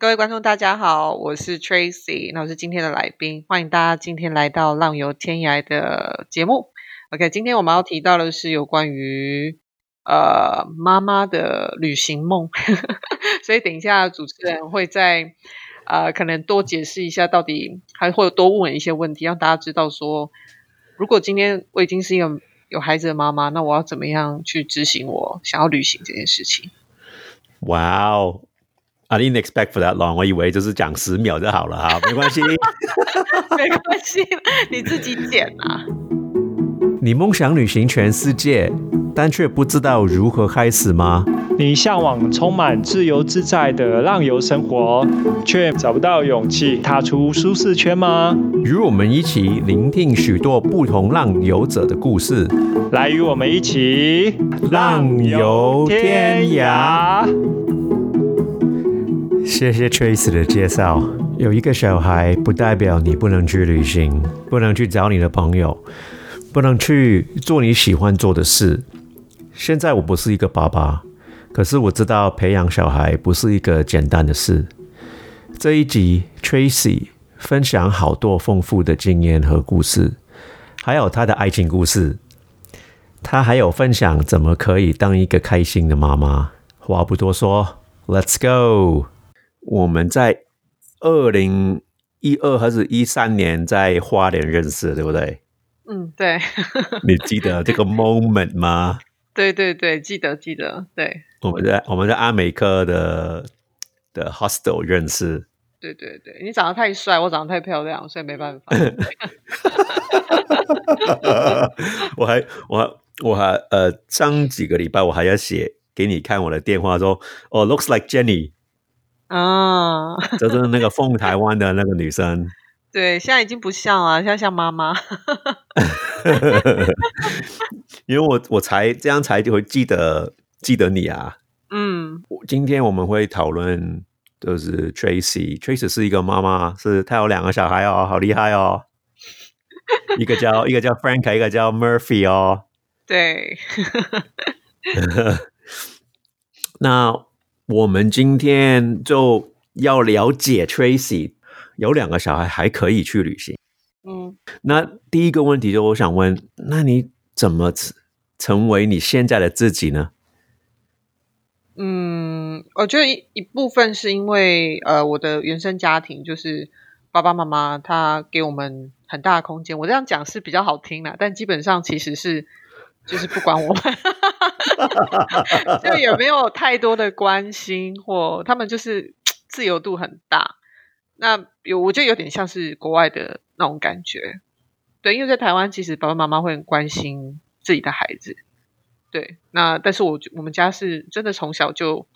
各位观众，大家好，我是 Tracy，那我是今天的来宾，欢迎大家今天来到《浪游天涯》的节目。OK，今天我们要提到的是有关于呃妈妈的旅行梦，所以等一下主持人会在呃可能多解释一下，到底还会多问一些问题，让大家知道说，如果今天我已经是一个有孩子的妈妈，那我要怎么样去执行我想要旅行这件事情？哇哦！I didn't expect for that long，我以为就是讲十秒就好了哈，没关系。没关系，你自己剪啊。你梦想旅行全世界，但却不知道如何开始吗？你向往充满自由自在的浪游生活，却找不到勇气踏出舒适圈吗？与我们一起聆听许多不同浪游者的故事，来与我们一起浪游天涯。谢谢 Trace 的介绍。有一个小孩，不代表你不能去旅行，不能去找你的朋友，不能去做你喜欢做的事。现在我不是一个爸爸，可是我知道培养小孩不是一个简单的事。这一集 Tracy 分享好多丰富的经验和故事，还有她的爱情故事。她还有分享怎么可以当一个开心的妈妈。话不多说，Let's go。我们在二零一二还是一三年在花莲认识，对不对？嗯，对。你记得这个 moment 吗？对对对，记得记得。对，我们在我们在阿美克的的 hostel 认识。对对对，你长得太帅，我长得太漂亮，所以没办法。我还我我还呃上几个礼拜我还要写给你看我的电话，说哦，looks like Jenny。啊，就是那个凤台湾的那个女生。对，现在已经不像了，现在像妈妈。因为我我才这样才就会记得记得你啊。嗯，今天我们会讨论，就是 Tracy，Tracy 是一个妈妈，是她有两个小孩哦，好厉害哦。一个叫一个叫 Frank，一个叫 Murphy 哦。对。那。我们今天就要了解 Tracy 有两个小孩还可以去旅行。嗯，那第一个问题就我想问，那你怎么成为你现在的自己呢？嗯，我觉得一一部分是因为呃，我的原生家庭就是爸爸妈妈他给我们很大的空间。我这样讲是比较好听的，但基本上其实是就是不管我们。就也没有太多的关心，或他们就是 自由度很大。那有，我觉得有点像是国外的那种感觉。对，因为在台湾，其实爸爸妈妈会很关心自己的孩子。对，那但是我我们家是真的从小就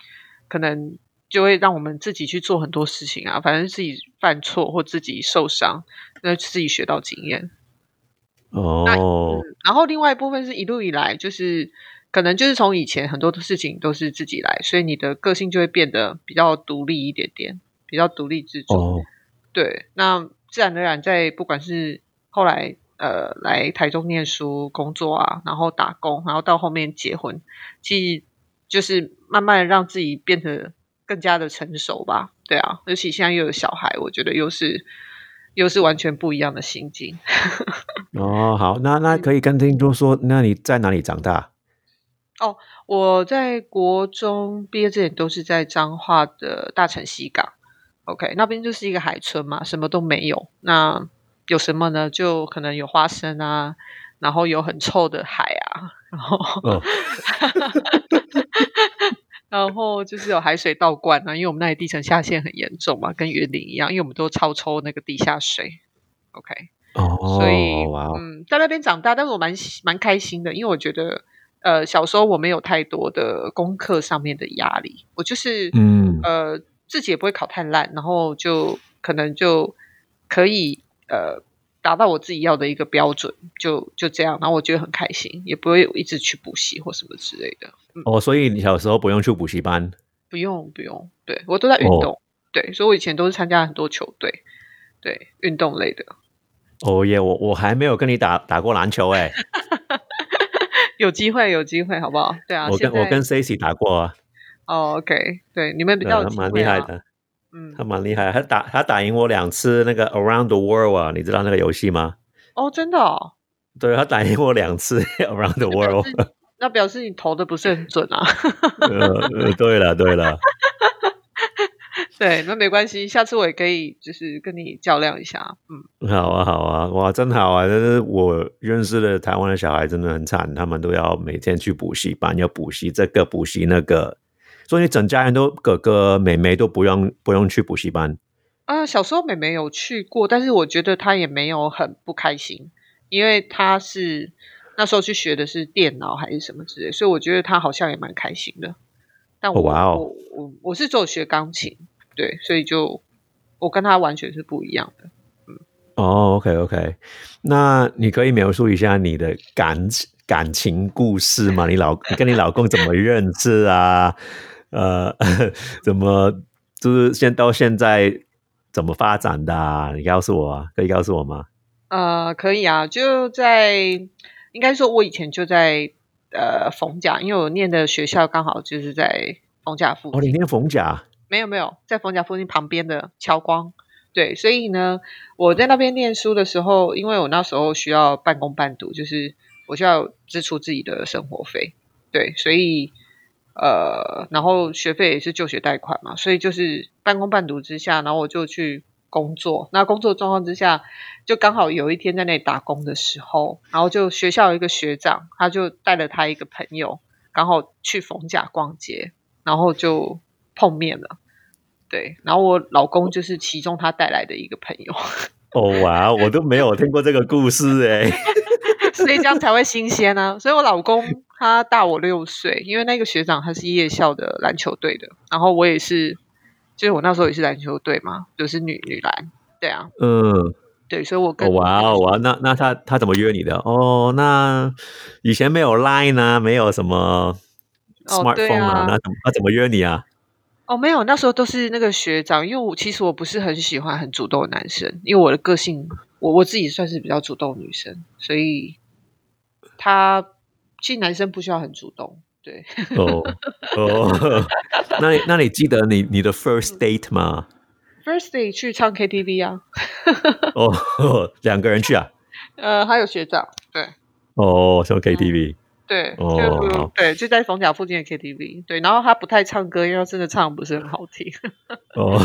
可能就会让我们自己去做很多事情啊，反正自己犯错或自己受伤，那自己学到经验。哦，然后另外一部分是一路以来就是。可能就是从以前很多的事情都是自己来，所以你的个性就会变得比较独立一点点，比较独立自主。对，那自然而然在不管是后来呃来台中念书、工作啊，然后打工，然后到后面结婚，其实就是慢慢的让自己变得更加的成熟吧。对啊，尤其现在又有小孩，我觉得又是又是完全不一样的心境。哦，好，那那可以跟听众说，那你在哪里长大？哦，我在国中毕业之前都是在彰化的大城西港，OK，那边就是一个海村嘛，什么都没有。那有什么呢？就可能有花生啊，然后有很臭的海啊，然后，然后就是有海水倒灌啊，因为我们那里地层下陷很严重嘛，跟园林一样，因为我们都超抽那个地下水，OK，哦，所以嗯，在那边长大，但是我蛮蛮开心的，因为我觉得。呃，小时候我没有太多的功课上面的压力，我就是嗯呃自己也不会考太烂，然后就可能就可以呃达到我自己要的一个标准，就就这样，然后我觉得很开心，也不会一直去补习或什么之类的。哦，所以你小时候不用去补习班？不用不用，对我都在运动，对，所以我以前都是参加很多球队，对运动类的。哦耶，我我还没有跟你打打过篮球哎。有机会，有机会，好不好？对啊，我跟我跟 Cici 打过啊。哦，OK，对，你们比较蛮厉害的。嗯，他蛮厉害，他打他打赢我两次那个 Around the World 啊，你知道那个游戏吗？哦，真的哦。对他打赢我两次 Around the World，那表示你投的不是很准啊。呃，对了对了。对，那没关系，下次我也可以就是跟你较量一下。嗯，好啊，好啊，哇，真好啊！但是我认识的台湾的小孩真的很惨，他们都要每天去补习班，要补习这个补习那个，所以你整家人都哥哥妹妹都不用不用去补习班。啊，小时候妹妹有去过，但是我觉得她也没有很不开心，因为她是那时候去学的是电脑还是什么之类，所以我觉得她好像也蛮开心的。但我我我我是做学钢琴。对，所以就我跟她完全是不一样的。嗯，哦，OK OK，那你可以描述一下你的感感情故事吗？你老跟你老公怎么认识啊？呃，怎么就是现到现在怎么发展的？你告诉我啊，可以告诉我吗？呃，可以啊，就在应该说，我以前就在呃逢甲，因为我念的学校刚好就是在逢甲附近。哦，你念逢甲。没有没有，在逢甲附近旁边的侨光，对，所以呢，我在那边念书的时候，因为我那时候需要半工半读，就是我需要支出自己的生活费，对，所以呃，然后学费也是就学贷款嘛，所以就是半工半读之下，然后我就去工作。那工作状况之下，就刚好有一天在那里打工的时候，然后就学校有一个学长，他就带了他一个朋友，刚好去逢甲逛街，然后就。碰面了，对，然后我老公就是其中他带来的一个朋友。哦哇，我都没有听过这个故事哎，所以这样才会新鲜呢。所以我老公他大我六岁，因为那个学长他是夜校的篮球队的，然后我也是，就是我那时候也是篮球队嘛，就是女女篮，对啊，嗯，对，所以我跟哇哦哇，那那他他怎么约你的？哦，那以前没有 Line 啊，没有什么 smartphone 啊，那怎么他怎么约你啊？哦，没有，那时候都是那个学长，因为我其实我不是很喜欢很主动的男生，因为我的个性，我我自己算是比较主动女生，所以他其实男生不需要很主动，对。哦哦，那那你记得你你的 first date 吗？First date 去唱 KTV 啊。哦，两个人去啊？呃，还有学长，对。哦，唱 KTV。对，就对，就在逢甲附近的 KTV。对，然后他不太唱歌，因为真的唱不是很好听。哦，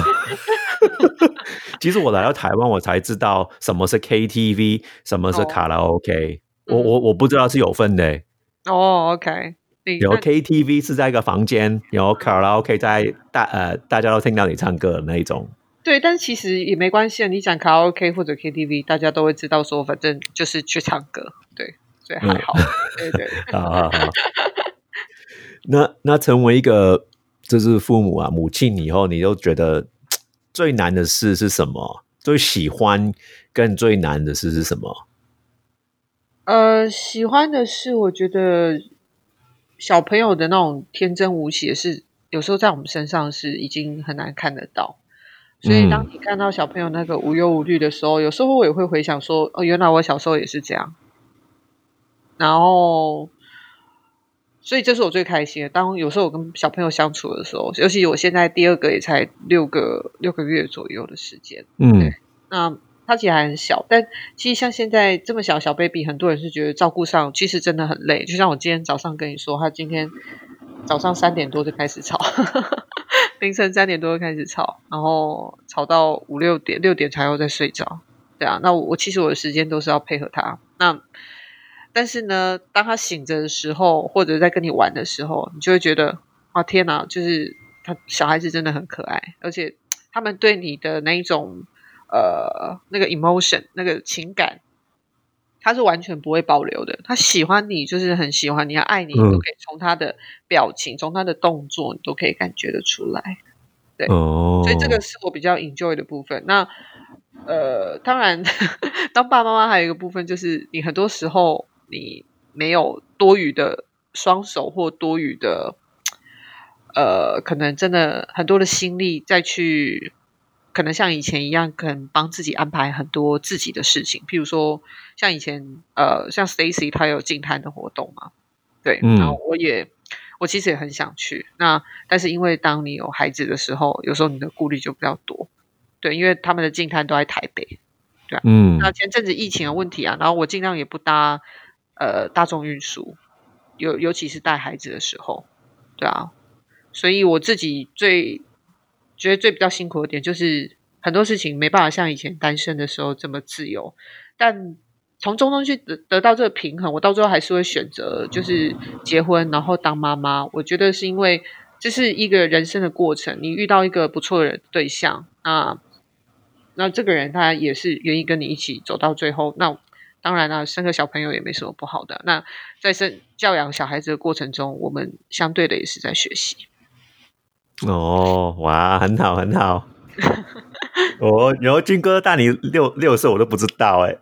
其实我来到台湾，我才知道什么是 KTV，什么是卡拉 OK。我我我不知道是有分的。哦，OK。有 KTV 是在一个房间，有卡拉 OK 在大呃大家都听到你唱歌的那一种。对，但其实也没关系啊。你讲卡拉 OK 或者 KTV，大家都会知道说，反正就是去唱歌。对。所以还好，对对，好好好。那那成为一个就是父母啊，母亲以后，你都觉得最难的事是什么？最喜欢跟最难的事是什么？呃，喜欢的是，我觉得小朋友的那种天真无邪，是有时候在我们身上是已经很难看得到。所以当你看到小朋友那个无忧无虑的时候，有时候我也会回想说，哦，原来我小时候也是这样。然后，所以这是我最开心的。当有时候我跟小朋友相处的时候，尤其我现在第二个也才六个六个月左右的时间，嗯，那他其实还很小，但其实像现在这么小小 baby，很多人是觉得照顾上其实真的很累。就像我今天早上跟你说，他今天早上三点多就开始吵，凌晨三点多就开始吵，然后吵到五六点，六点才又再睡着。对啊，那我其实我的时间都是要配合他。那但是呢，当他醒着的时候，或者在跟你玩的时候，你就会觉得啊，天哪！就是他小孩子真的很可爱，而且他们对你的那一种呃那个 emotion 那个情感，他是完全不会保留的。他喜欢你，就是很喜欢你，爱你，都可以从他的表情、从他的动作，你都可以感觉得出来。对，所以这个是我比较 enjoy 的部分。那呃，当然，当爸爸妈妈还有一个部分，就是你很多时候。你没有多余的双手或多余的，呃，可能真的很多的心力再去，可能像以前一样，可能帮自己安排很多自己的事情。譬如说，像以前，呃，像 Stacy 他有静态的活动嘛，对，然后我也。我其实也很想去。那但是因为当你有孩子的时候，有时候你的顾虑就比较多。对，因为他们的静摊都在台北，对啊。嗯。那前阵子疫情的问题啊，然后我尽量也不搭呃大众运输，尤尤其是带孩子的时候，对啊。所以我自己最觉得最比较辛苦的点，就是很多事情没办法像以前单身的时候这么自由，但。从中中去得得到这个平衡，我到最后还是会选择就是结婚，然后当妈妈。我觉得是因为这是一个人生的过程，你遇到一个不错的对象啊，那这个人他也是愿意跟你一起走到最后。那当然了，生个小朋友也没什么不好的。那在生教养小孩子的过程中，我们相对的也是在学习。哦，哇，很好很好。哦然后军哥大你六六岁，我都不知道哎。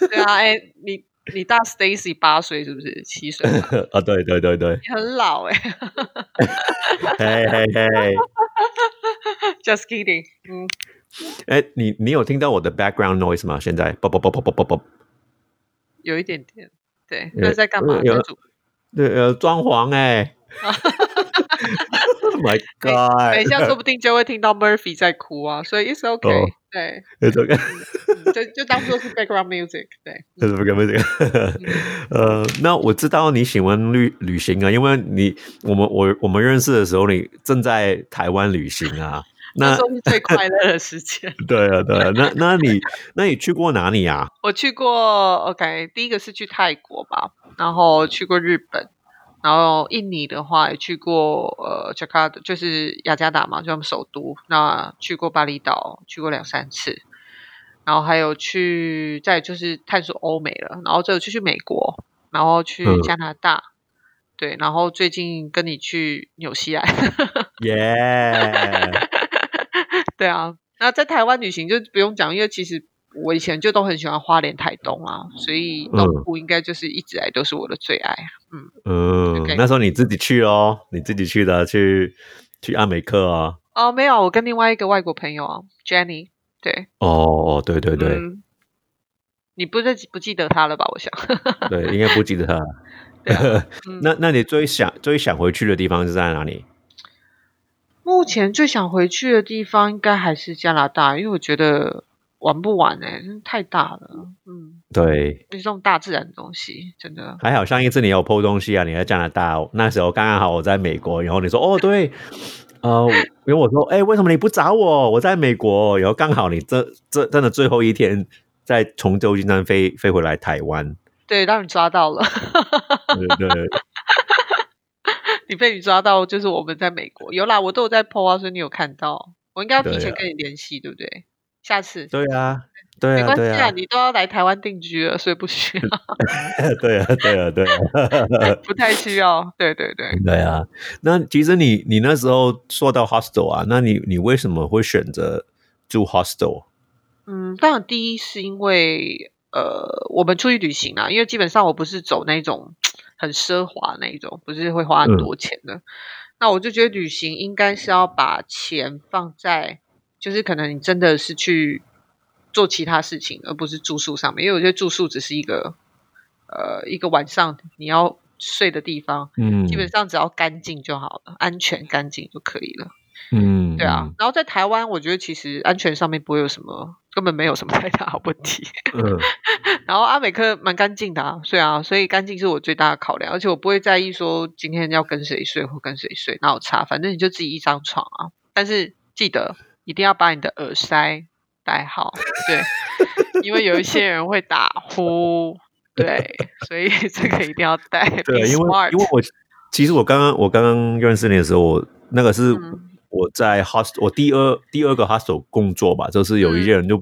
对啊，哎，你你大 Stacy 八岁是不是？七岁啊？对对对对，很老哎。嘿嘿嘿，Just kidding。嗯，哎，你你有听到我的 background noise 吗？现在啵啵啵啵啵啵啵，有一点点。对，那在干嘛？对呃，装潢哎。My God！等一下，说不定就会听到 Murphy 在哭啊，所以 It's OK。对，It's OK。就就当做是 background music。对，就是 background music。呃，那我知道你喜欢旅旅行啊，因为你我们我我们认识的时候，你正在台湾旅行啊。那是最快乐的时间。对啊，对啊。那那你那你去过哪里啊？我去过 OK，第一个是去泰国吧，然后去过日本。然后印尼的话也去过，呃，加卡就是雅加达嘛，就他们首都。那去过巴厘岛，去过两三次。然后还有去，再就是探索欧美了。然后这就去美国，然后去加拿大，对。然后最近跟你去纽西兰，耶！对啊，那在台湾旅行就不用讲，因为其实。我以前就都很喜欢花莲、台东啊，所以东部应该就是一直来都是我的最爱。嗯嗯，那时候你自己去哦，你自己去的，去去阿美克啊？哦，没有，我跟另外一个外国朋友啊，Jenny。对，哦，对对对，你不是不记得他了吧？我想，对，应该不记得他。那那你最想最想回去的地方是在哪里？目前最想回去的地方应该还是加拿大，因为我觉得。玩不完哎，太大了。嗯，对，这种大自然的东西真的还好。上一次你有剖东西啊，你在加拿大，那时候刚刚好我在美国，然后你说哦对，呃，因为我说哎，为什么你不找我？我在美国，然后刚好你这这真的最后一天在从旧金山飞飞回来台湾，对，让你抓到了。对对，你被你抓到就是我们在美国有啦，我都有在剖啊，所以你有看到，我应该要提前跟你联系，对不对？下次对啊，对啊，没关系啊，你都要来台湾定居了，所以不需要。对啊，对啊，对啊，不太需要。对对对，对啊。那其实你你那时候说到 hostel 啊，那你你为什么会选择住 hostel？嗯，当然第一是因为呃，我们出去旅行啊，因为基本上我不是走那种很奢华那一种，不是会花很多钱的。那我就觉得旅行应该是要把钱放在。就是可能你真的是去做其他事情，而不是住宿上面，因为我觉得住宿只是一个呃一个晚上你要睡的地方，嗯，基本上只要干净就好了，安全干净就可以了，嗯，对啊。然后在台湾，我觉得其实安全上面不会有什么，根本没有什么太大问题。嗯，然后阿美克蛮干净的啊，对啊，所以干净是我最大的考量，而且我不会在意说今天要跟谁睡或跟谁睡，那有差，反正你就自己一张床啊。但是记得。一定要把你的耳塞戴好，对，因为有一些人会打呼，对，所以 这个一定要戴。对，因为因为我其实我刚刚我刚刚认识你的时候，我那个是我在 hostel，我第二第二个 hostel 工作吧，就是有一些人就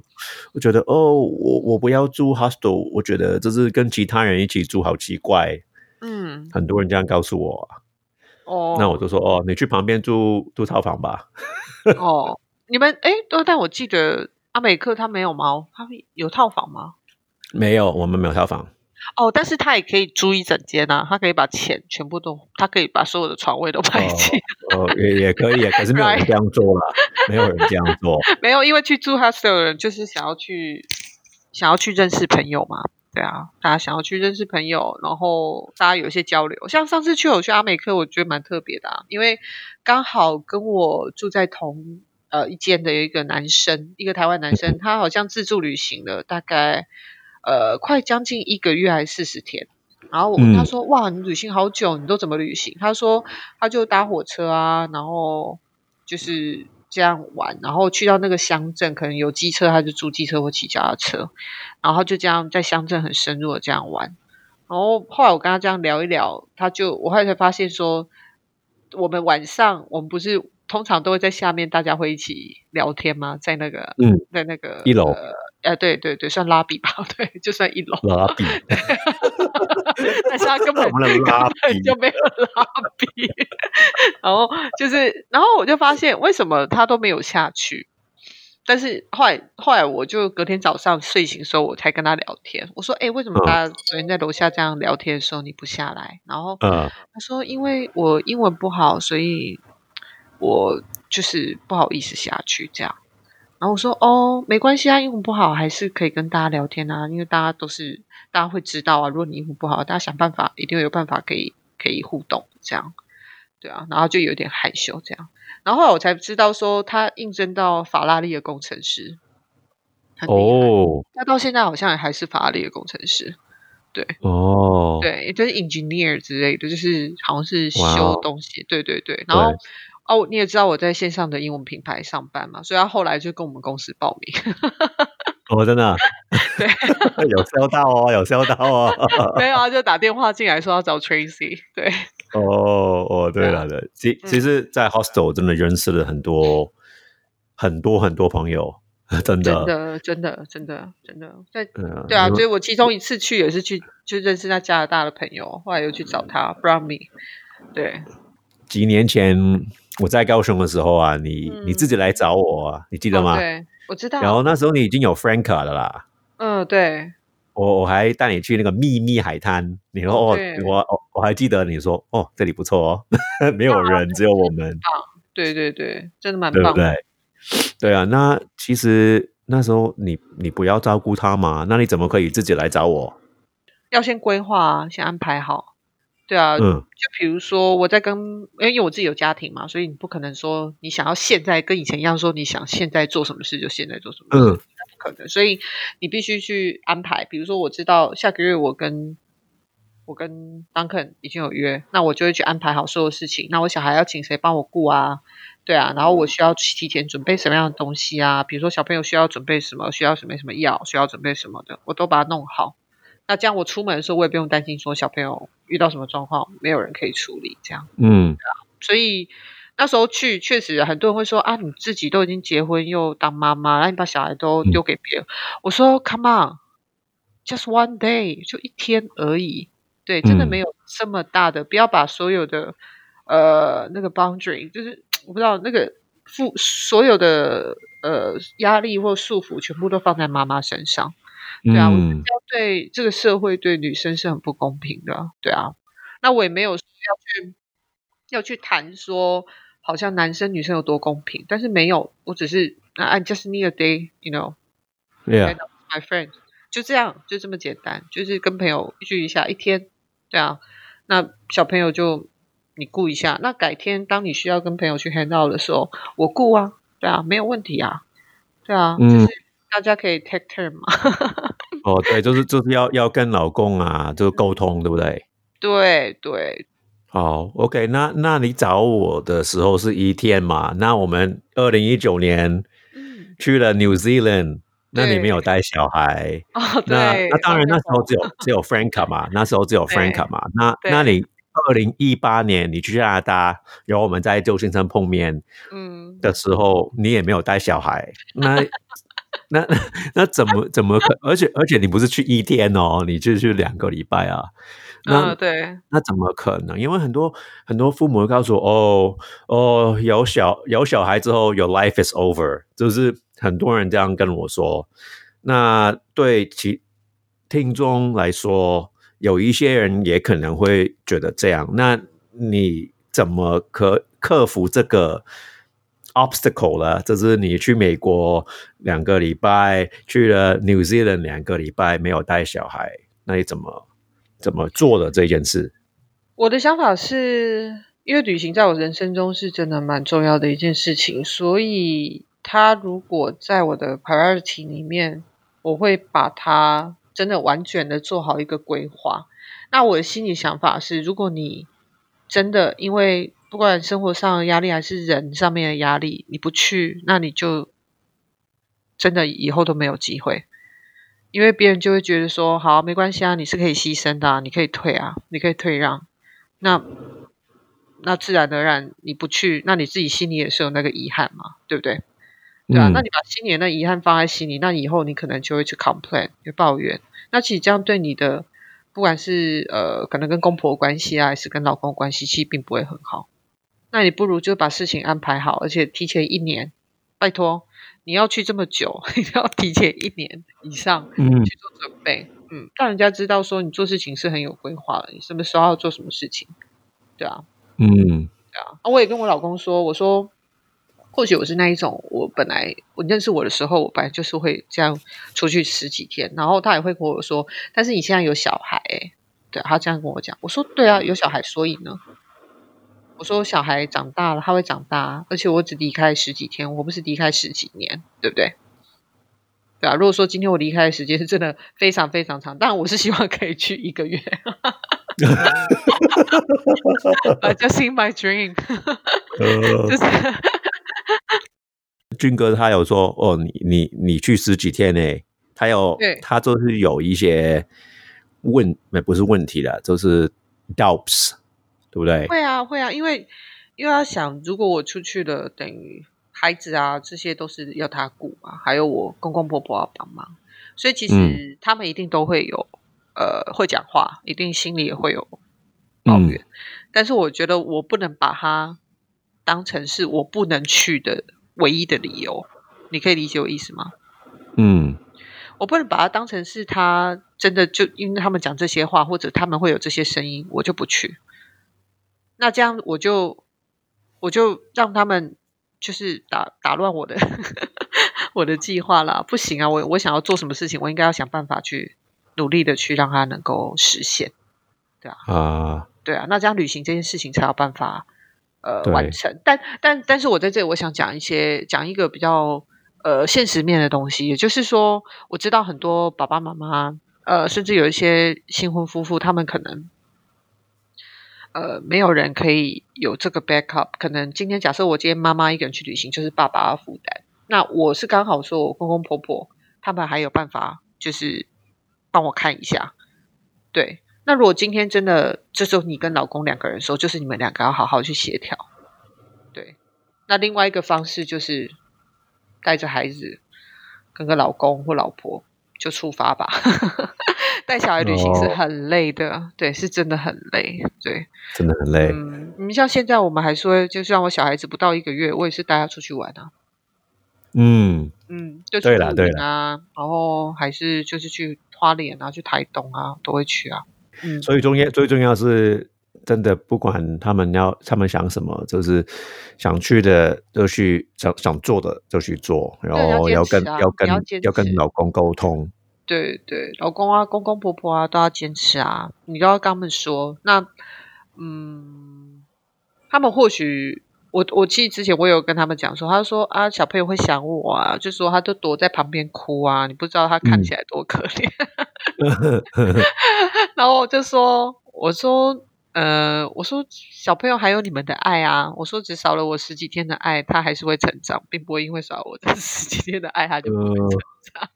我觉得哦，我我不要住 hostel，我觉得就是跟其他人一起住好奇怪，嗯，很多人这样告诉我，哦，那我就说哦，你去旁边住住套房吧，哦。你们哎，但我记得阿美克他没有猫？他有套房吗？没有，我们没有套房。哦，但是他也可以租一整间啊，他可以把钱全部都，他可以把所有的床位都排起。哦，也也可以，可是没有人这样做了，没有人这样做。没有，因为去住 hostel 的人就是想要去，想要去认识朋友嘛。对啊，大家想要去认识朋友，然后大家有一些交流。像上次去我去阿美克，我觉得蛮特别的啊，因为刚好跟我住在同呃一间的有一个男生，一个台湾男生，他好像自助旅行了大概呃快将近一个月还是四十天。然后我问他说：“哇，你旅行好久，你都怎么旅行？”他说：“他就搭火车啊，然后就是这样玩，然后去到那个乡镇，可能有机车，他就租机车或骑脚踏车，然后就这样在乡镇很深入的这样玩。然后后来我跟他这样聊一聊，他就我后来才发现说，我们晚上我们不是通常都会在下面，大家会一起聊天吗？在那个嗯，在那个一楼。”哎，对对对，算拉比吧，对，就算一楼。拉比，但是他根本 就没有拉比，然后就是，然后我就发现为什么他都没有下去，但是后来后来我就隔天早上睡醒的时候，我才跟他聊天，我说，哎，为什么大家昨天在楼下这样聊天的时候你不下来？然后嗯。他说，因为我英文不好，所以我就是不好意思下去这样。然后我说哦，没关系啊，英文不好还是可以跟大家聊天啊，因为大家都是大家会知道啊。如果你英文不好，大家想办法一定有办法可以可以互动这样，对啊。然后就有点害羞这样。然后后来我才知道说他应征到法拉利的工程师，哦，他到现在好像还是法拉利的工程师，对，哦，对，就是 engineer 之类的，就是好像是修东西，对对对，然后。哦，你也知道我在线上的英文品牌上班嘛，所以他后来就跟我们公司报名。哦，真的？对，有收到哦，有收到哦。没有啊，就打电话进来说要找 Tracy。对。哦哦，对了对，其其实，在 Hostel 真的认识了很多很多很多朋友，真的，真的，真的，真的，真的，在对啊，所以我其中一次去也是去就认识那加拿大的朋友，后来又去找他 n Me。对。几年前。我在高雄的时候啊，你你自己来找我啊，你记得吗？对，我知道。然后那时候你已经有 Franka 的啦。嗯，对。我我还带你去那个秘密海滩，你说哦，我我还记得你说哦，这里不错哦，没有人，只有我们。对对对，真的蛮棒。对对？对啊，那其实那时候你你不要照顾他嘛，那你怎么可以自己来找我？要先规划，先安排好。对啊，就比如说我在跟，因为我自己有家庭嘛，所以你不可能说你想要现在跟以前一样，说你想现在做什么事就现在做什么，嗯，不可能。所以你必须去安排。比如说我知道下个月我跟我跟 Duncan 已经有约，那我就会去安排好所有事情。那我小孩要请谁帮我顾啊？对啊，然后我需要提前准备什么样的东西啊？比如说小朋友需要准备什么，需要准备什么药，需要准备什么的，我都把它弄好。那这样我出门的时候，我也不用担心说小朋友遇到什么状况，没有人可以处理。这样，嗯，所以那时候去，确实很多人会说啊，你自己都已经结婚又当妈妈，那你把小孩都丢给别人。我说，Come on，just one day，就一天而已。对，真的没有这么大的，不要把所有的呃那个 boundary，就是我不知道那个负所有的呃压力或束缚，全部都放在妈妈身上。对啊，我觉得对这个社会对女生是很不公平的。对啊，那我也没有要去要去谈说好像男生女生有多公平，但是没有，我只是 I just need a day，you know，yeah，my friend，就这样，就这么简单，就是跟朋友聚一下一天。对啊，那小朋友就你顾一下，那改天当你需要跟朋友去 hang out 的时候，我顾啊，对啊，没有问题啊，对啊，就是。大家可以 take turn 嘛？哦，对，就是就是要要跟老公啊，就是沟通，对不对？对对。好，OK，那那你找我的时候是一天嘛？那我们二零一九年去了 New Zealand，那你没有带小孩哦？那那当然那时候只有只有 Franka 嘛，那时候只有 Franka 嘛。那那你二零一八年你去加拿大，然后我们在旧金山碰面，嗯的时候，你也没有带小孩，那。那那怎么怎么可？而且而且你不是去一天哦，你就去两个礼拜啊。那对，那怎么可能？因为很多很多父母告诉我，哦哦，有小有小孩之后，your life is over，就是很多人这样跟我说。那对其听众来说，有一些人也可能会觉得这样。那你怎么可克服这个？obstacle 了，这是你去美国两个礼拜，去了 New Zealand 两个礼拜，没有带小孩，那你怎么怎么做的这件事？我的想法是因为旅行在我人生中是真的蛮重要的一件事情，所以它如果在我的 priority 里面，我会把它真的完全的做好一个规划。那我的心里想法是，如果你真的因为不管生活上的压力还是人上面的压力，你不去，那你就真的以后都没有机会，因为别人就会觉得说，好，没关系啊，你是可以牺牲的，你可以退啊，你可以退让，那那自然而然你不去，那你自己心里也是有那个遗憾嘛，对不对？对啊，那你把心里的那遗憾放在心里，那以后你可能就会去 complain，去抱怨，那其实这样对你的。不管是呃，可能跟公婆关系啊，还是跟老公关系，其实并不会很好。那你不如就把事情安排好，而且提前一年，拜托，你要去这么久，你要提前一年以上去做准备，嗯，让人家知道说你做事情是很有规划的，你什么时候要做什么事情，对啊，嗯，对啊。我也跟我老公说，我说。或许我是那一种，我本来我认识我的时候，我本来就是会这样出去十几天，然后他也会跟我说，但是你现在有小孩，对他这样跟我讲，我说对啊，有小孩，所以呢，我说小孩长大了，他会长大，而且我只离开十几天，我不是离开十几年，对不对？对啊，如果说今天我离开的时间是真的非常非常长，当然我是希望可以去一个月。Just in my dream，就是。军哥他有说哦，你你你去十几天呢？他有，他就是有一些问，那不是问题了，就是 doubts，对不对？会啊，会啊，因为因为要想，如果我出去了，等于孩子啊，这些都是要他顾嘛，还有我公公婆婆要帮忙，所以其实他们一定都会有呃会讲话，一定心里也会有抱怨，但是我觉得我不能把它当成是我不能去的。唯一的理由，你可以理解我意思吗？嗯，我不能把它当成是他真的就因为他们讲这些话，或者他们会有这些声音，我就不去。那这样我就我就让他们就是打打乱我的 我的计划啦。不行啊，我我想要做什么事情，我应该要想办法去努力的去让它能够实现，对啊，啊，对啊，那这样旅行这件事情才有办法。呃，完成，但但但是我在这里，我想讲一些，讲一个比较呃现实面的东西，也就是说，我知道很多爸爸妈妈，呃，甚至有一些新婚夫妇，他们可能呃没有人可以有这个 backup，可能今天假设我今天妈妈一个人去旅行，就是爸爸要负担，那我是刚好说我公公婆婆他们还有办法，就是帮我看一下，对。那如果今天真的，这时候你跟老公两个人说，就是你们两个要好好去协调，对。那另外一个方式就是带着孩子跟个老公或老婆就出发吧。带小孩旅行是很累的，对，是真的很累，对，真的很累。嗯，你像现在我们还说，就算我小孩子不到一个月，我也是带他出去玩啊。嗯嗯，就去露营啊，然后还是就是去花莲啊，去台东啊，都会去啊。嗯所以重要最重要是真的，不管他们要他们想什么，就是想去的就去，想想做的就去做，然后要跟要跟要跟老公沟通。对对，老公啊，公公婆婆啊，都要坚持啊，你都要跟他们说。那嗯，他们或许我我记得之前我有跟他们讲说，他说啊，小朋友会想我啊，就说他都躲在旁边哭啊，你不知道他看起来多可怜。然后我就说：“我说，呃，我说小朋友还有你们的爱啊。我说只少了我十几天的爱，他还是会成长，并不会因为少了我这十几天的爱，他就不会成长。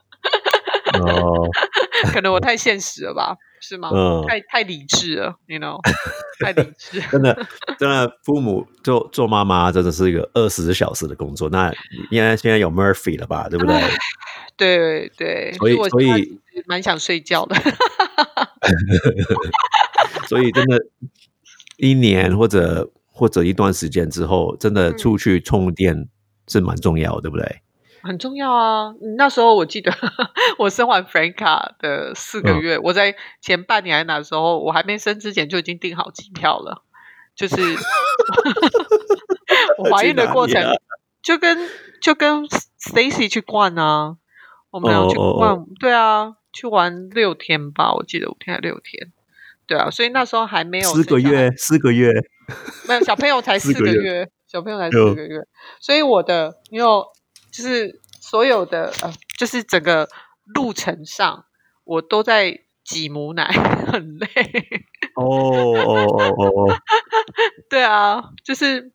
哦，可能我太现实了吧？是吗？嗯太太理智了，you know？太理智。真的，真的，父母做做妈妈真的是一个二十小时的工作。那应该现在有 Murphy 了吧？对不对？对 对。所以，所以。”蛮想睡觉的，所以真的，一年或者或者一段时间之后，真的出去充电是蛮重要，对不对？很重要啊！那时候我记得，我生完 Franka 的四个月，我在前半年那时候，我还没生之前就已经订好机票了，就是 我怀孕的过程，就跟就跟 Stacy 去逛啊。我们要去逛，对啊，去玩六天吧，我记得五天还六天。对啊，所以那时候还没有四个月，四个月没有小朋友才四个月，小朋友才四个月，所以我的因为就是所有的呃，就是整个路程上我都在挤母奶，很累。哦哦哦哦哦，对啊，就是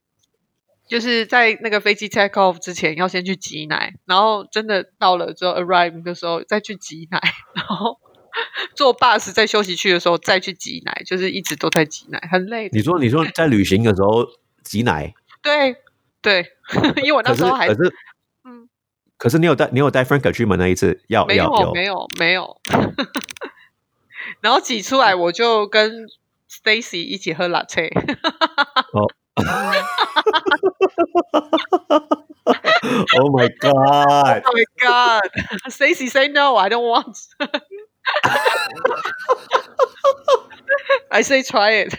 就是在那个飞机 take off 之前要先去挤奶，然后真的到了之后 arrive 的时候再去挤奶，然后。坐 bus 在休息区的时候再去挤奶，就是一直都在挤奶，很累。你说，你说在旅行的时候挤奶？对对，因为我那时候还是嗯，可是你有带你有带 Frank 去吗？那一次要没有没有没有，然后挤出来我就跟 Stacy 一起喝 latte。哦。Oh my god! Oh my god! Stacy, say no. I don't want. I say try it.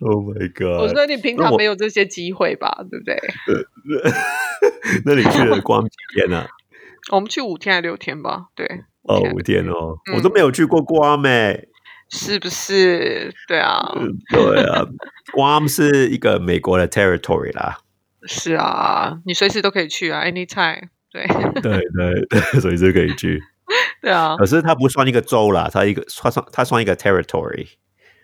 Oh my god！我说你平常没有这些机会吧，对不对？那你去了 光几天呢？我们去五天还是六天吧？对，哦，五天哦，我都没有去过光诶，是不是？对啊，对啊，光是一个美国的 territory 啦。是啊，你随时都可以去啊，anytime。对对对对，所以就可以去。对啊，可是它不算一个州啦，它一个它算它算一个 territory。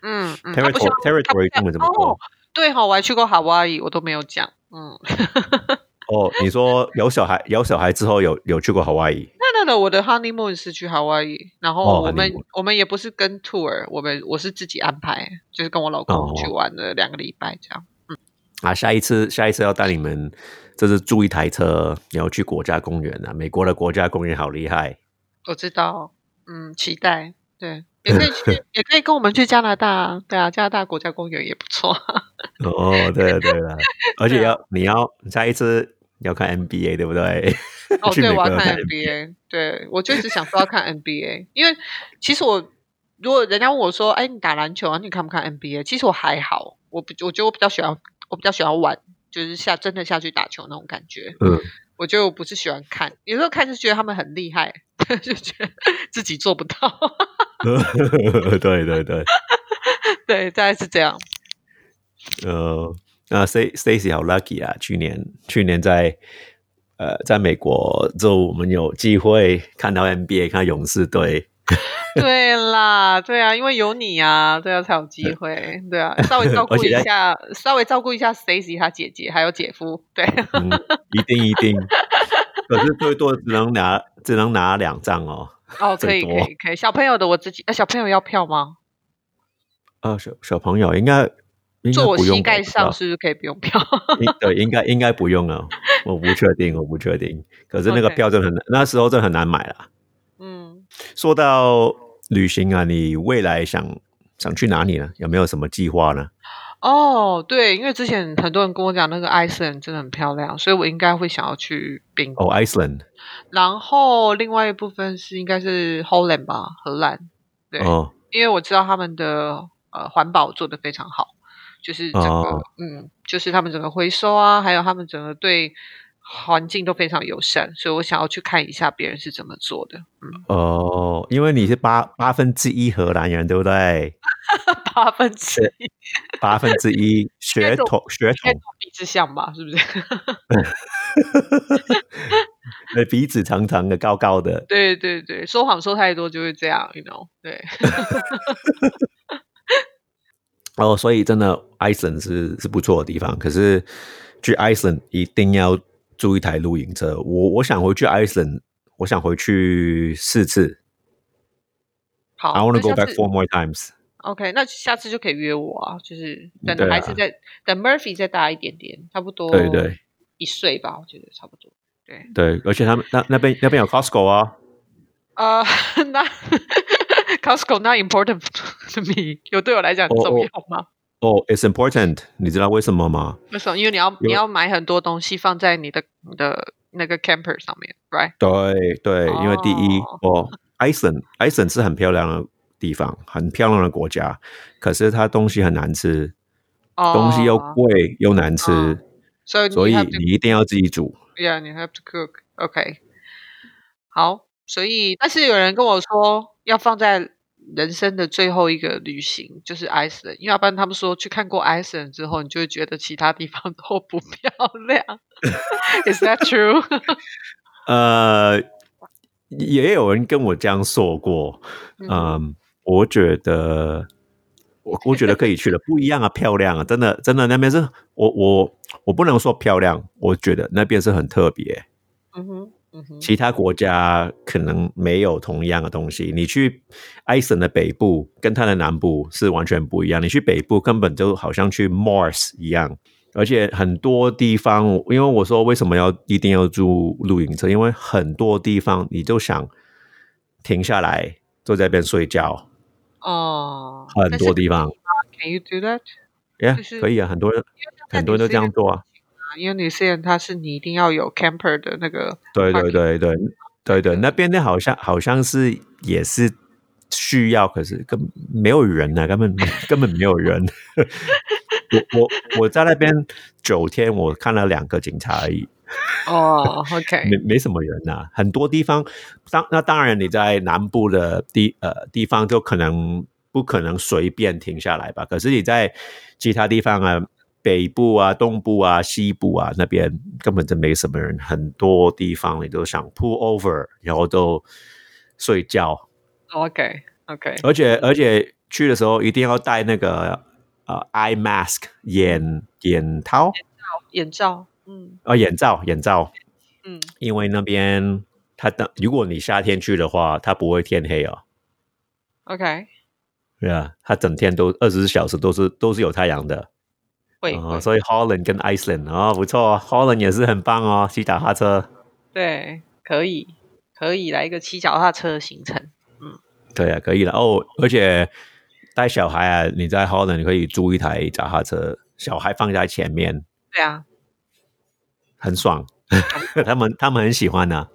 嗯嗯，territory territory 英文怎么说？对哈，我还去过夏威夷，我都没有讲。嗯。哦，你说有小孩有小孩之后有有去过夏威夷？那那那，我的 honeymoon 是去夏威夷，然后我们我们也不是跟 tour，我们我是自己安排，就是跟我老公去玩了两个礼拜这样。嗯。啊，下一次下一次要带你们。这是租一台车，你要去国家公园啊！美国的国家公园好厉害。我知道，嗯，期待，对，也可以去，也可以跟我们去加拿大啊，对啊，加拿大国家公园也不错。哦，对了对了，而且要你要下一次要看 NBA，对不对？哦，对，我要看 NBA，对我就一直想说要看 NBA，因为其实我如果人家问我说，哎，你打篮球啊，你看不看 NBA？其实我还好，我不，我觉得我比较喜欢，我比较喜欢玩。就是下真的下去打球那种感觉，嗯，我觉得我不是喜欢看，有时候看是觉得他们很厉害，就觉得自己做不到。对对对，对，大概是这样。呃，那 Stacy 好 lucky 啊，去年去年在呃在美国之后，我们有机会看到 NBA，看勇士队。对啦，对啊，因为有你啊，对啊，才有机会，对啊，稍微照顾一下，稍微照顾一下 Stacy 他姐姐还有姐夫，对，一定一定，可是最多只能拿只能拿两张哦。哦，可以可以可以，小朋友的我自己，小朋友要票吗？呃，小小朋友应该坐我膝盖上是不是可以不用票？对，应该应该不用了，我不确定，我不确定。可是那个票真的很那时候真的很难买了。嗯，说到。旅行啊，你未来想想去哪里呢？有没有什么计划呢？哦，对，因为之前很多人跟我讲那个 Iceland 真的很漂亮，所以我应该会想要去冰哦，Iceland。然后另外一部分是应该是 Holland 吧，荷兰。对，因为我知道他们的呃环保做得非常好，就是整个嗯，就是他们整个回收啊，还有他们整个对。环境都非常友善，所以我想要去看一下别人是怎么做的。嗯哦，因为你是八八分之一荷兰人，对不对？八分之一，八分之一 血统血统鼻子像吧？是不是？那鼻子长长的，高高的。对对对，说谎说太多就会这样，you know？对。哦，所以真的，Iceland 是是不错的地方。可是去 Iceland 一定要。租一台露营车，我我想回去 Iceland，我想回去四次。好，I want to go back four more times. OK，那下次就可以约我啊，就是等孩子再等 Murphy 再大一点点，差不多对对一岁吧，我觉得差不多。对对，而且他们那那边那边有 Costco 啊。啊，那 Costco not important to me，有对我来讲重要吗？哦，it's important，你知道为什么吗？为什么？因为你要你要买很多东西放在你的你的那个 camper 上面，right？对对，因为第一，哦，Iceland，Iceland 是很漂亮的地方，很漂亮的国家，可是它东西很难吃，东西又贵又难吃，所以所以你一定要自己煮。Yeah, you have to cook. OK，好，所以但是有人跟我说要放在人生的最后一个旅行就是 Iceland，因为要不然他们说去看过 Iceland 之后，你就会觉得其他地方都不漂亮。Is that true？呃，也有人跟我这样说过。嗯，我觉得我我觉得可以去了，不一样啊，漂亮啊，真的真的那边是我我我不能说漂亮，我觉得那边是很特别。嗯哼。嗯哼其他国家可能没有同样的东西。你去埃森的北部跟它的南部是完全不一样。你去北部根本就好像去 Mars 一样，而且很多地方，因为我说为什么要一定要租露营车，因为很多地方你就想停下来坐在边睡觉。哦，很多地方。Can you do that? Yeah，可以啊，很多人很多人都这样做啊。因为你虽然它是你一定要有 camper 的那个，对对对对对对，那边的好像好像是也是需要，可是根没有人呢，根本根本没有人。我我我在那边九天，我看了两个警察而已。哦，OK，没没什么人呐，很多地方当那当然你在南部的地呃地方就可能不可能随便停下来吧，可是你在其他地方啊。北部啊、东部啊、西部啊，那边根本就没什么人，很多地方你都想 pull over，然后都睡觉。OK，OK。而且而且去的时候一定要戴那个呃 eye mask 眼眼套。眼罩，嗯。啊，眼罩，眼罩。嗯。因为那边它的，如果你夏天去的话，它不会天黑哦。OK。对啊，它整天都二十四小时都是都是有太阳的。会哦，所以 Holland 跟 Iceland 哦，不错，Holland 也是很棒哦，骑脚踏车。对，可以，可以来一个骑脚踏车的行程。嗯，对啊，可以了哦。而且带小孩啊，你在 Holland 你可以租一台脚踏车，小孩放在前面。对啊，很爽，他们他们很喜欢呢。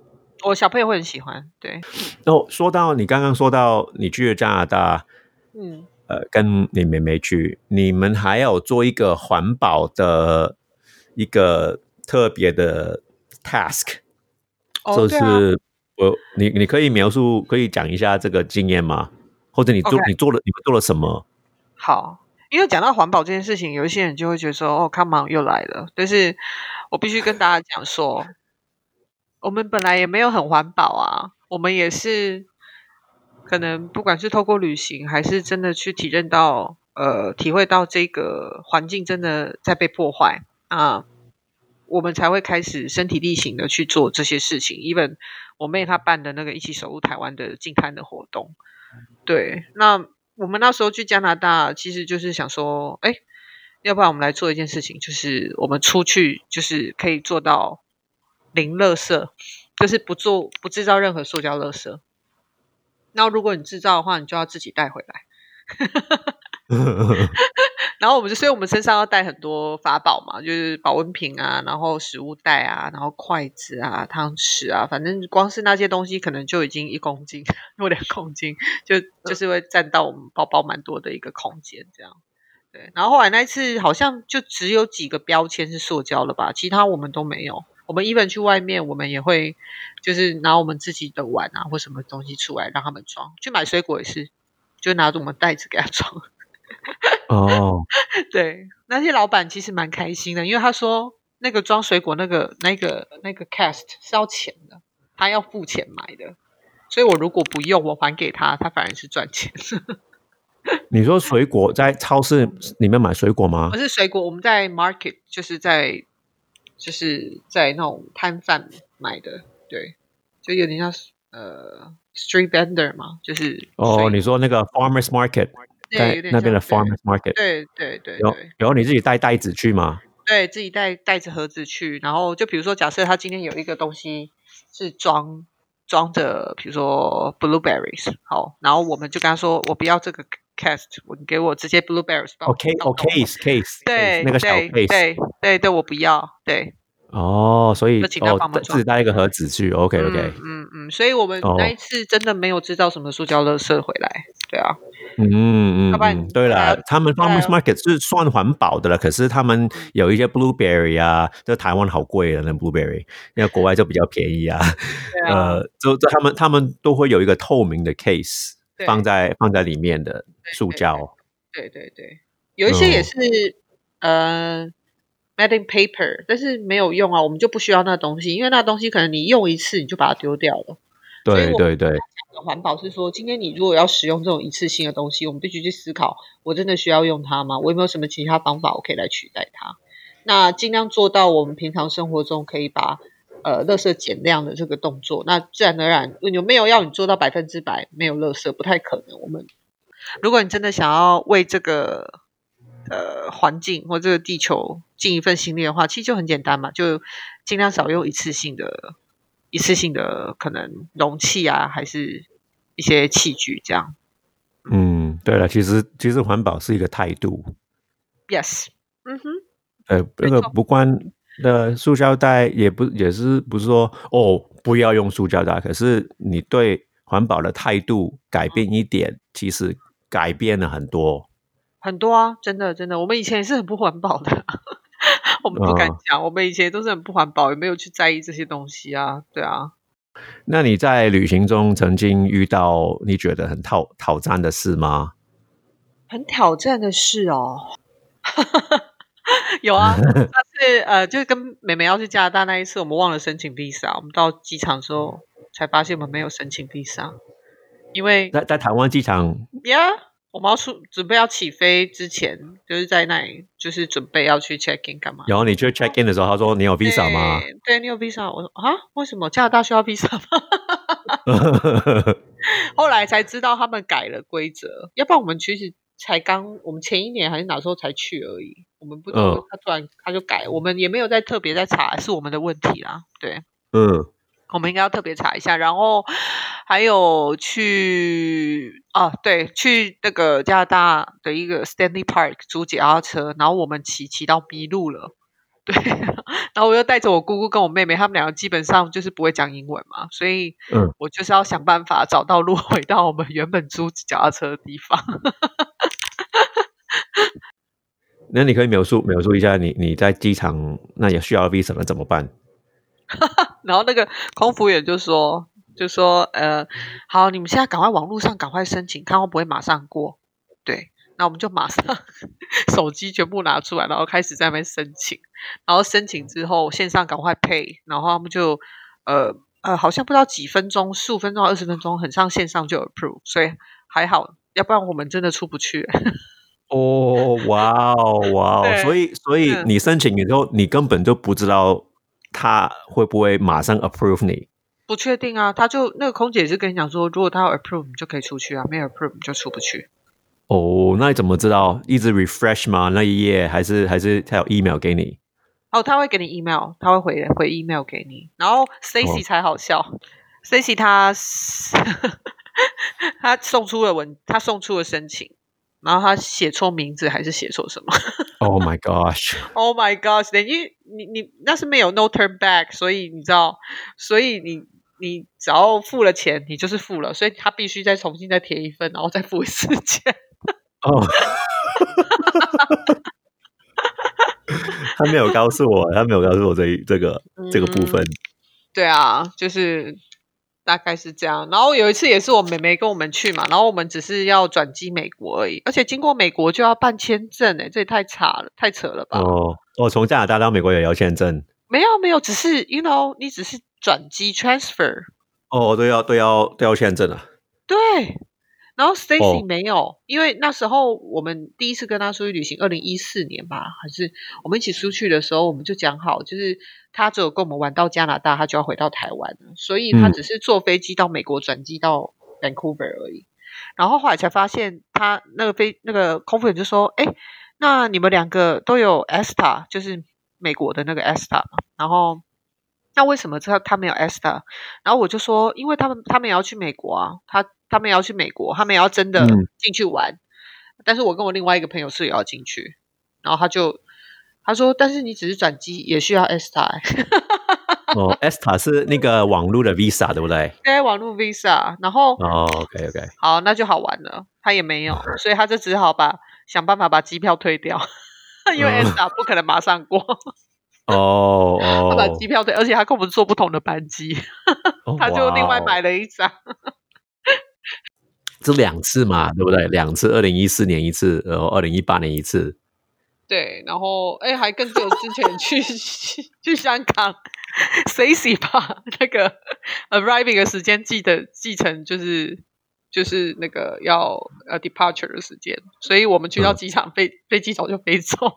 我小朋友会很喜欢。对。哦，说到你刚刚说到你去了加拿大，嗯。呃，跟你妹妹去，你们还有做一个环保的一个特别的 task，就是我你你可以描述，可以讲一下这个经验吗？或者你做你做了你们做了什么？好，因为讲到环保这件事情，有一些人就会觉得说，哦，come on 又来了，但是我必须跟大家讲说，我们本来也没有很环保啊，我们也是。可能不管是透过旅行，还是真的去体认到，呃，体会到这个环境真的在被破坏啊，我们才会开始身体力行的去做这些事情。even 我妹她办的那个一起守护台湾的静滩的活动，对，那我们那时候去加拿大，其实就是想说，哎，要不然我们来做一件事情，就是我们出去就是可以做到零垃圾，就是不做不制造任何塑胶垃圾。然后，如果你制造的话，你就要自己带回来。然后我们就，所以我们身上要带很多法宝嘛，就是保温瓶啊，然后食物袋啊，然后筷子啊、汤匙啊，反正光是那些东西，可能就已经一公斤 或两公斤，就就是会占到我们包包蛮多的一个空间。这样，对。然后后来那一次，好像就只有几个标签是塑胶了吧，其他我们都没有。我们 even 去外面，我们也会就是拿我们自己的碗啊，或什么东西出来让他们装。去买水果也是，就拿着我们袋子给他装。哦，对，那些老板其实蛮开心的，因为他说那个装水果那个那个那个 cast 是要钱的，他要付钱买的。所以我如果不用，我还给他，他反而是赚钱。你说水果在超市里面买水果吗？不是水果，我们在 market 就是在。就是在那种摊贩买的，对，就有点像呃 street vendor 嘛，就是哦，你说那个 farmers market，在那边的 farmers market，对对对对，然后你自己带袋子去吗？对自己带袋子盒子去，然后就比如说，假设他今天有一个东西是装装着，比如说 blueberries，好，然后我们就跟他说，我不要这个。cast，你给我直接 blueberries。OK，OK，case，对，那个小 case，对对对，我不要，对。哦，所以哦，自己带一个盒子去，OK，OK。嗯嗯，所以我们那一次真的没有制造什么塑胶垃圾回来，对啊。嗯嗯嗯，对了，他们 farmers market 是算环保的了，可是他们有一些 blueberry 啊，就台湾好贵的那 blueberry，因为国外就比较便宜啊。呃，就就他们他们都会有一个透明的 case 放在放在里面的塑胶。对对对，有一些也是呃 made in paper，但是没有用啊，我们就不需要那东西，因为那东西可能你用一次你就把它丢掉了。对对对。环保是说，今天你如果要使用这种一次性的东西，我们必须去思考，我真的需要用它吗？我有没有什么其他方法我可以来取代它？那尽量做到我们平常生活中可以把呃垃圾减量的这个动作。那自然而然，有没有要你做到百分之百没有垃圾？不太可能。我们如果你真的想要为这个呃环境或这个地球尽一份心力的话，其实就很简单嘛，就尽量少用一次性的。一次性的可能容器啊，还是一些器具这样。嗯，对了，其实其实环保是一个态度。Yes，嗯哼。呃，那个不关的塑胶袋也不也是不是说哦不要用塑胶袋，可是你对环保的态度改变一点，其实改变了很多。很多啊，真的真的，我们以前也是很不环保的。我们不敢讲，我们以前都是很不环保，也没有去在意这些东西啊，对啊。那你在旅行中曾经遇到你觉得很挑挑战的事吗？很挑战的事哦，有啊，那 是呃，就是跟美美要去加拿大那一次，我们忘了申请 visa，我们到机场之后才发现我们没有申请 visa，因为在在台湾机场，Yeah。我们要出准备要起飞之前，就是在那里，就是准备要去 check in 干嘛？然后你去 check in 的时候，他说你有 visa 吗？对，你有 visa。我说啊，为什么加拿大需要 visa 吗？后来才知道他们改了规则，要不然我们其实才刚，我们前一年还是哪时候才去而已。我们不知道他突然他就改，我们也没有在特别在查，是我们的问题啦。对，嗯。我们应该要特别查一下，然后还有去啊，对，去那个加拿大的一个 Stanley Park 租脚踏车，然后我们骑骑到迷路了，对，然后我又带着我姑姑跟我妹妹，他们两个基本上就是不会讲英文嘛，所以嗯，我就是要想办法找到路回到我们原本租脚踏车的地方。那你可以描述描述一下，你你在机场那也需要 visa 了怎么办？然后那个空服员就说：“就说呃，好，你们现在赶快网络上赶快申请，看会不会马上过。对，那我们就马上手机全部拿出来，然后开始在那边申请。然后申请之后，线上赶快配，然后他们就呃呃，好像不知道几分钟，十五分钟、二十分钟，很像线上就 approve，所以还好，要不然我们真的出不去。哦，哇哦，哇哦，所以所以你申请之后，你根本就不知道。”他会不会马上 approve 你？不确定啊，他就那个空姐是跟你讲说，如果他要 approve，你就可以出去啊；没有 approve，你就出不去。哦，那你怎么知道？一直 refresh 吗？那一页还是还是他有 email 给你？哦，他会给你 email，他会回回 email 给你。然后 Stacy 才好笑，Stacy 他 他送出了文，他送出了申请。然后他写错名字还是写错什么？Oh my gosh! Oh my gosh! 等于你你那是没有 no turn back，所以你知道，所以你你只要付了钱，你就是付了，所以他必须再重新再填一份，然后再付一次钱。哦，他没有告诉我，他没有告诉我这这个这个部分。对啊，就是。大概是这样，然后有一次也是我妹妹跟我们去嘛，然后我们只是要转机美国而已，而且经过美国就要办签证哎，这也太差了，太扯了吧？哦，哦，从加拿大到美国也要签证？没有没有，只是 you know，你只是转机 transfer。哦，都要都要都要签证啊？对。然后 Stacy 没有，因为那时候我们第一次跟他出去旅行，二零一四年吧，还是我们一起出去的时候，我们就讲好，就是他只有跟我们玩到加拿大，他就要回到台湾了，所以他只是坐飞机到美国转机到 Vancouver 而已。然后后来才发现，他那个飞那个空服员就说：“哎，那你们两个都有 ESTA，就是美国的那个 ESTA 然后那为什么他他没有 ESTA？然后我就说，因为他们他们也要去美国啊，他。他们也要去美国，他们也要真的进去玩。但是我跟我另外一个朋友是也要进去，然后他就他说：“但是你只是转机，也需要 ESTA。”哦，ESTA 是那个网络的 Visa，对不对？对，网络 Visa。然后哦，OK OK，好，那就好玩了。他也没有，所以他就只好把想办法把机票退掉，因为 ESTA 不可能马上过。哦哦，他把机票退，而且他跟我们坐不同的班机，他就另外买了一张。这两次嘛，对不对？两次，二零一四年一次，然后二零一八年一次。对，然后哎，还更久之前去去香港，Stacy 把那个 arriving 的时间记得记成就是就是那个要呃 departure 的时间，所以我们去到机场飞飞机早就飞走。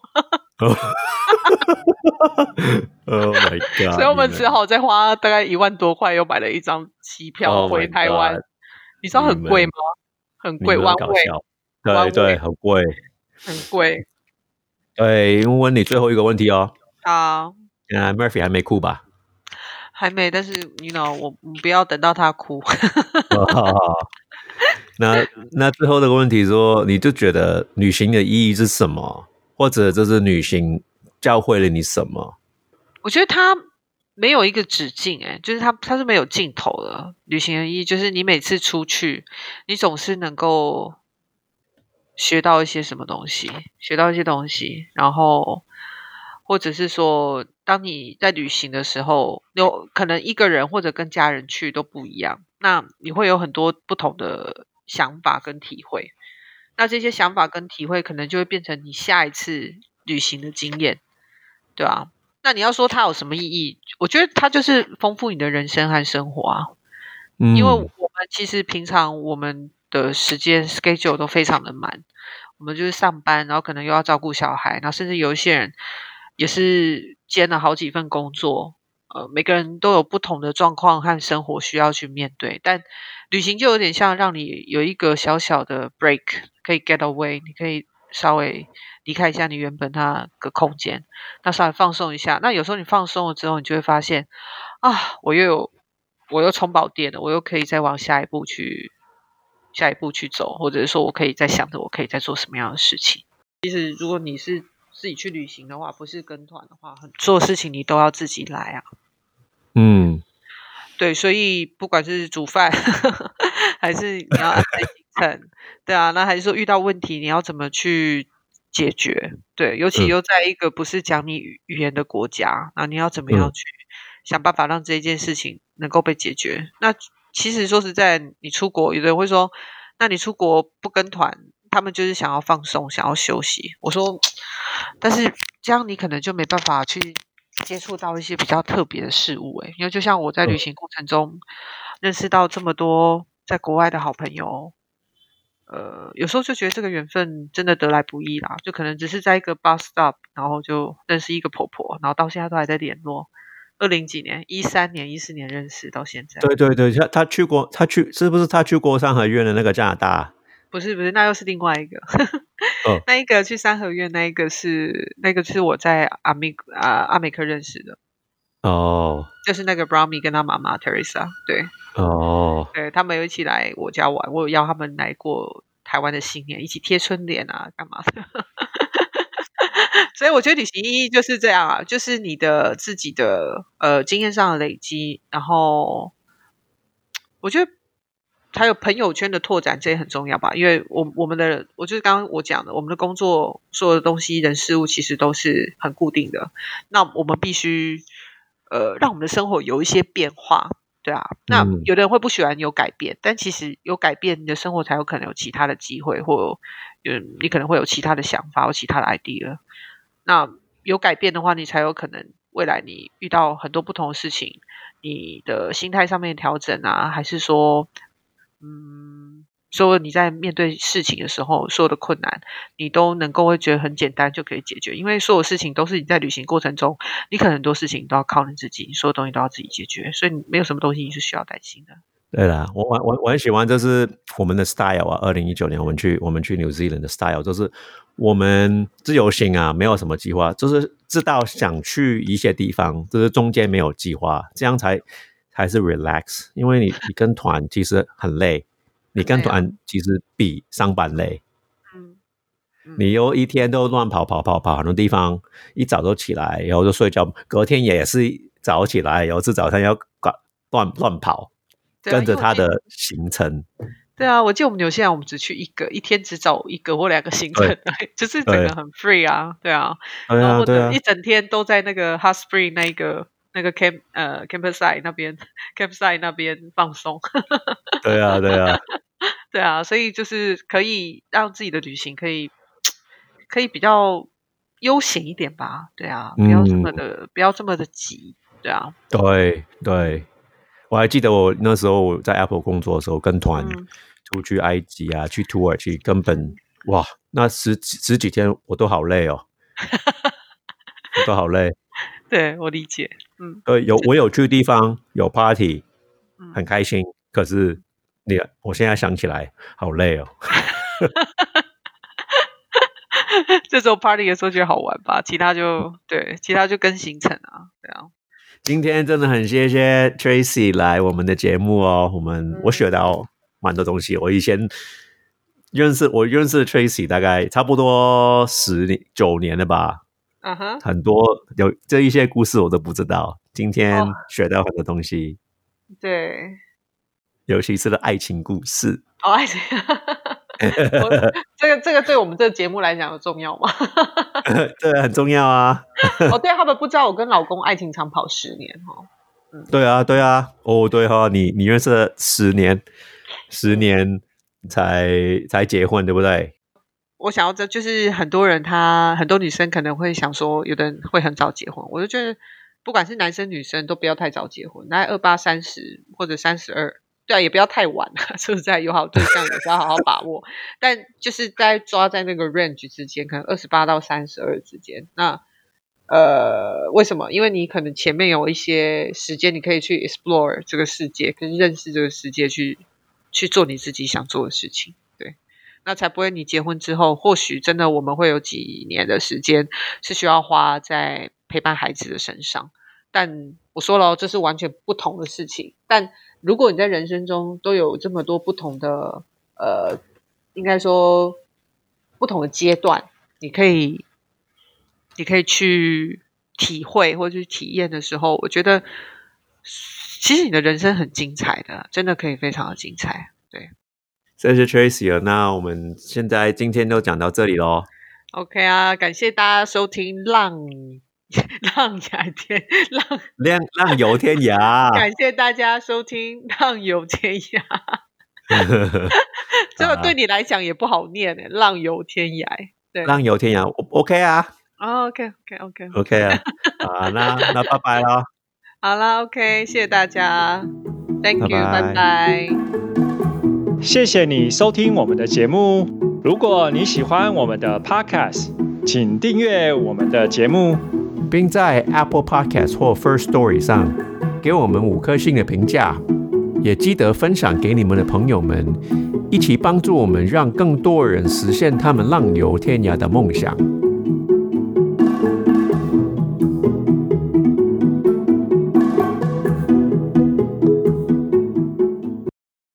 Oh my god！所以我们只好再花大概一万多块，又买了一张机票回台湾。你知道很贵吗？很贵，万位。对对，很贵，很贵。对，问你最后一个问题哦。好。原来 Murphy 还没哭吧？还没，但是 you know，我不要等到他哭。那那最后这个问题说，你就觉得旅行的意义是什么？或者这是旅行教会了你什么？我觉得他。没有一个止境，哎，就是它它是没有尽头的。旅行的意义就是你每次出去，你总是能够学到一些什么东西，学到一些东西，然后或者是说，当你在旅行的时候，有可能一个人或者跟家人去都不一样，那你会有很多不同的想法跟体会。那这些想法跟体会，可能就会变成你下一次旅行的经验，对吧？那你要说它有什么意义？我觉得它就是丰富你的人生和生活啊。嗯，因为我们其实平常我们的时间 schedule 都非常的满，我们就是上班，然后可能又要照顾小孩，然后甚至有一些人也是兼了好几份工作。呃，每个人都有不同的状况和生活需要去面对，但旅行就有点像让你有一个小小的 break，可以 get away，你可以稍微。离开一下你原本那个空间，那稍微放松一下。那有时候你放松了之后，你就会发现，啊，我又有，我又充饱电了，我又可以再往下一步去，下一步去走，或者是说我可以再想着我可以再做什么样的事情。其实，如果你是自己去旅行的话，不是跟团的话，很做事情你都要自己来啊。嗯，对，所以不管是煮饭，还是你要安排行程，对啊，那还是说遇到问题你要怎么去？解决对，尤其又在一个不是讲你语语言的国家，那你要怎么样去想办法让这件事情能够被解决？那其实说实在，你出国，有的人会说，那你出国不跟团，他们就是想要放松，想要休息。我说，但是这样你可能就没办法去接触到一些比较特别的事物，诶，因为就像我在旅行过程中认识到这么多在国外的好朋友。呃，有时候就觉得这个缘分真的得来不易啦，就可能只是在一个 bus stop，然后就认识一个婆婆，然后到现在都还在联络。二零几年，一三年、一四年认识到现在。对对对，他他去过，他去是不是他去过三合院的那个加拿大？不是不是，那又是另外一个。那一个去三合院，那一个是那个是我在阿美啊阿美克认识的。哦，就是那个 Brownie 跟他妈妈 Teresa，对。哦，对他们有一起来我家玩，我有邀他们来过台湾的新年，一起贴春联啊，干嘛的？所以我觉得旅行意义就是这样啊，就是你的自己的呃经验上的累积，然后我觉得还有朋友圈的拓展，这也很重要吧。因为我我们的，我就是刚刚我讲的，我们的工作所有的东西、人事物其实都是很固定的，那我们必须呃让我们的生活有一些变化。对啊，那有的人会不喜欢有改变，但其实有改变，你的生活才有可能有其他的机会，或嗯，你可能会有其他的想法或其他的 idea。那有改变的话，你才有可能未来你遇到很多不同的事情，你的心态上面调整啊，还是说，嗯。所以你在面对事情的时候，所有的困难你都能够会觉得很简单就可以解决，因为所有事情都是你在旅行过程中，你可能很多事情都要靠你自己，所有东西都要自己解决，所以你没有什么东西你是需要担心的。对了，我我我我很喜欢，这是我们的 style 啊。二零一九年我们去我们去 New Zealand 的 style，就是我们自由行啊，没有什么计划，就是知道想去一些地方，就是中间没有计划，这样才才是 relax。因为你你跟团其实很累。你跟团其实比上班累，嗯，你又一天都乱跑跑跑跑很多地方，一早就起来，然后就睡觉，隔天也是早起来，然后是早上要乱乱跑，跟着他的行程。对啊，我记得我们纽西兰，我们只去一个，一天只走一个或两个行程，就是整个很 free 啊，对啊，然后或者一整天都在那个 Hot Spring 那个那个 camp 呃 campsite 那边 campsite 那边放松。对啊，对啊，对啊，所以就是可以让自己的旅行可以可以比较悠闲一点吧，对啊，不要这么的不要这么的急，对啊，对对。我还记得我那时候在 Apple 工作的时候，跟团出去埃及啊，去土耳其，根本哇，那十十几天我都好累哦，都好累。对我理解，嗯，呃，有我有去地方有 party，很开心。可是你，我现在想起来好累哦。这时候 party 的时候觉得好玩吧，其他就对，其他就跟行程啊，对啊。今天真的很谢谢 Tracy 来我们的节目哦，我们我学到蛮多东西。我以前认识我认识 Tracy 大概差不多十年九年了吧，嗯哼，很多有这一些故事我都不知道。今天学到很多东西，对，尤其是的爱情故事，哦，爱情。这个这个对我们这个节目来讲有重要吗？对，很重要啊。哦，对他们不知道我跟老公爱情长跑十年哈。嗯，对啊，对啊。哦，对哈，你你认识了十年，十年才才结婚，对不对？我想要这就是很多人，他很多女生可能会想说，有的人会很早结婚。我就觉得，不管是男生女生，都不要太早结婚，大概二八三十或者三十二。对啊，也不要太晚了，说实在，有好对象也是要好好把握。但就是在抓在那个 range 之间，可能二十八到三十二之间。那呃，为什么？因为你可能前面有一些时间，你可以去 explore 这个世界，跟认识这个世界，去去做你自己想做的事情。那才不会你结婚之后，或许真的我们会有几年的时间是需要花在陪伴孩子的身上。但我说了，这是完全不同的事情。但如果你在人生中都有这么多不同的，呃，应该说不同的阶段，你可以，你可以去体会或者去体验的时候，我觉得其实你的人生很精彩的，真的可以非常的精彩。对，谢谢 Tracy 那我们现在今天就讲到这里喽。OK 啊，感谢大家收听浪。浪涯天浪浪浪游天涯，感谢大家收听浪游天涯。这个对你来讲也不好念诶，浪游天涯。对，浪游天涯，OK 啊。OK，OK，OK，OK 啊。啊，那那拜拜喽。好了，OK，谢谢大家，Thank you，拜拜。谢谢你收听我们的节目。如果你喜欢我们的 Podcast，请订阅我们的节目。并在 Apple Podcast 或 First Story 上给我们五颗星的评价，也记得分享给你们的朋友们，一起帮助我们，让更多人实现他们浪游天涯的梦想。